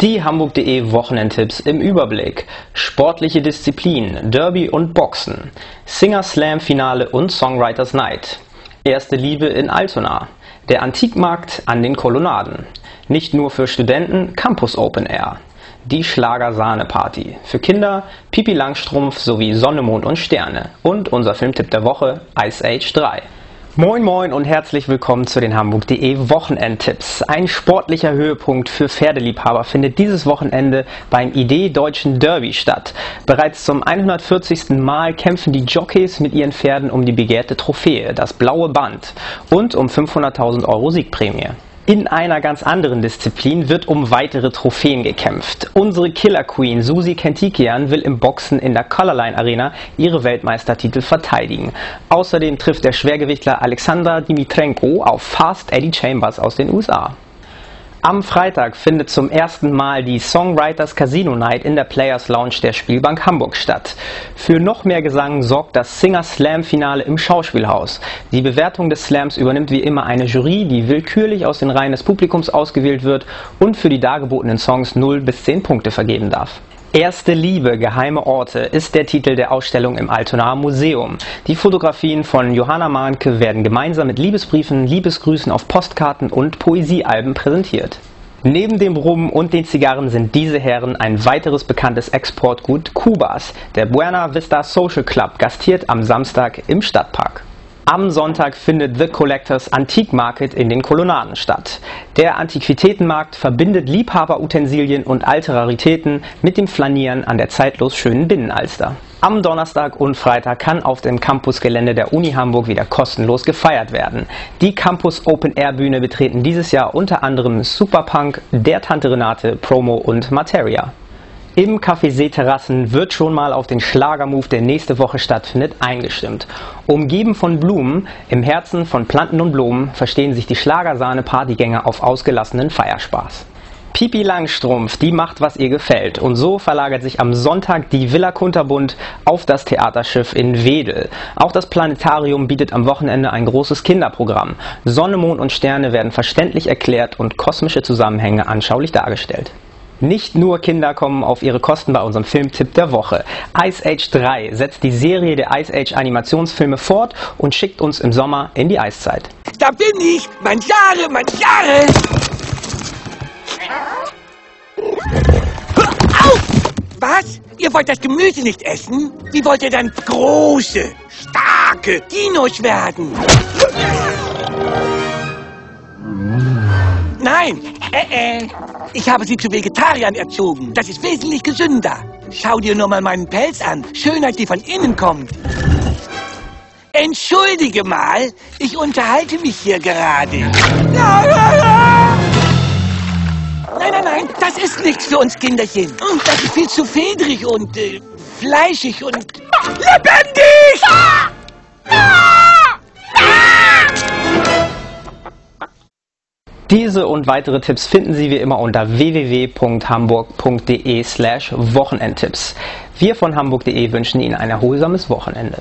Die Hamburg.de Wochenendtipps im Überblick. Sportliche Disziplinen, Derby und Boxen. Singer Slam Finale und Songwriters Night. Erste Liebe in Altona. Der Antikmarkt an den Kolonnaden. Nicht nur für Studenten, Campus Open Air. Die Schlager-Sahne-Party. Für Kinder Pipi Langstrumpf sowie Sonne, Mond und Sterne. Und unser Filmtipp der Woche Ice Age 3. Moin Moin und herzlich willkommen zu den Hamburg.de Wochenendtipps. Ein sportlicher Höhepunkt für Pferdeliebhaber findet dieses Wochenende beim Idee Deutschen Derby statt. Bereits zum 140. Mal kämpfen die Jockeys mit ihren Pferden um die begehrte Trophäe, das blaue Band und um 500.000 Euro Siegprämie. In einer ganz anderen Disziplin wird um weitere Trophäen gekämpft. Unsere Killer Queen Susi Kentikian will im Boxen in der Colorline Arena ihre Weltmeistertitel verteidigen. Außerdem trifft der Schwergewichtler Alexander Dimitrenko auf Fast Eddie Chambers aus den USA. Am Freitag findet zum ersten Mal die Songwriters Casino Night in der Players Lounge der Spielbank Hamburg statt. Für noch mehr Gesang sorgt das Singer Slam Finale im Schauspielhaus. Die Bewertung des Slams übernimmt wie immer eine Jury, die willkürlich aus den Reihen des Publikums ausgewählt wird und für die dargebotenen Songs 0 bis 10 Punkte vergeben darf. Erste Liebe, geheime Orte ist der Titel der Ausstellung im Altonaer Museum. Die Fotografien von Johanna Mahnke werden gemeinsam mit Liebesbriefen, Liebesgrüßen auf Postkarten und Poesiealben präsentiert. Neben dem Rum und den Zigarren sind diese Herren ein weiteres bekanntes Exportgut Kubas. Der Buena Vista Social Club gastiert am Samstag im Stadtpark. Am Sonntag findet The Collectors Antique Market in den Kolonnaden statt. Der Antiquitätenmarkt verbindet Liebhaberutensilien und alte Raritäten mit dem Flanieren an der zeitlos schönen Binnenalster. Am Donnerstag und Freitag kann auf dem Campusgelände der Uni Hamburg wieder kostenlos gefeiert werden. Die Campus Open Air Bühne betreten dieses Jahr unter anderem Superpunk, der Tante Renate, Promo und Materia. Im Café Seeterrassen wird schon mal auf den Schlagermove, der nächste Woche stattfindet, eingestimmt. Umgeben von Blumen, im Herzen von Planten und Blumen, verstehen sich die Schlagersahne-Partygänger auf ausgelassenen Feierspaß. Pipi Langstrumpf, die macht, was ihr gefällt. Und so verlagert sich am Sonntag die Villa Kunterbund auf das Theaterschiff in Wedel. Auch das Planetarium bietet am Wochenende ein großes Kinderprogramm. Sonne, Mond und Sterne werden verständlich erklärt und kosmische Zusammenhänge anschaulich dargestellt. Nicht nur Kinder kommen auf ihre Kosten bei unserem Filmtipp der Woche. Ice Age 3 setzt die Serie der Ice Age Animationsfilme fort und schickt uns im Sommer in die Eiszeit. Da bin ich! Mangiare, mangiare! Au! Was? Ihr wollt das Gemüse nicht essen? Wie wollt ihr dann große, starke Dinos werden? Nein, äh, äh. Ich habe sie zu Vegetariern erzogen. Das ist wesentlich gesünder. Schau dir nur mal meinen Pelz an. Schönheit, die von innen kommt. Entschuldige mal, ich unterhalte mich hier gerade. Nein, nein, nein, das ist nichts für uns Kinderchen. Das ist viel zu fedrig und äh, fleischig und lebendig! Diese und weitere Tipps finden Sie wie immer unter www.hamburg.de slash Wochenendtipps. Wir von hamburg.de wünschen Ihnen ein erholsames Wochenende.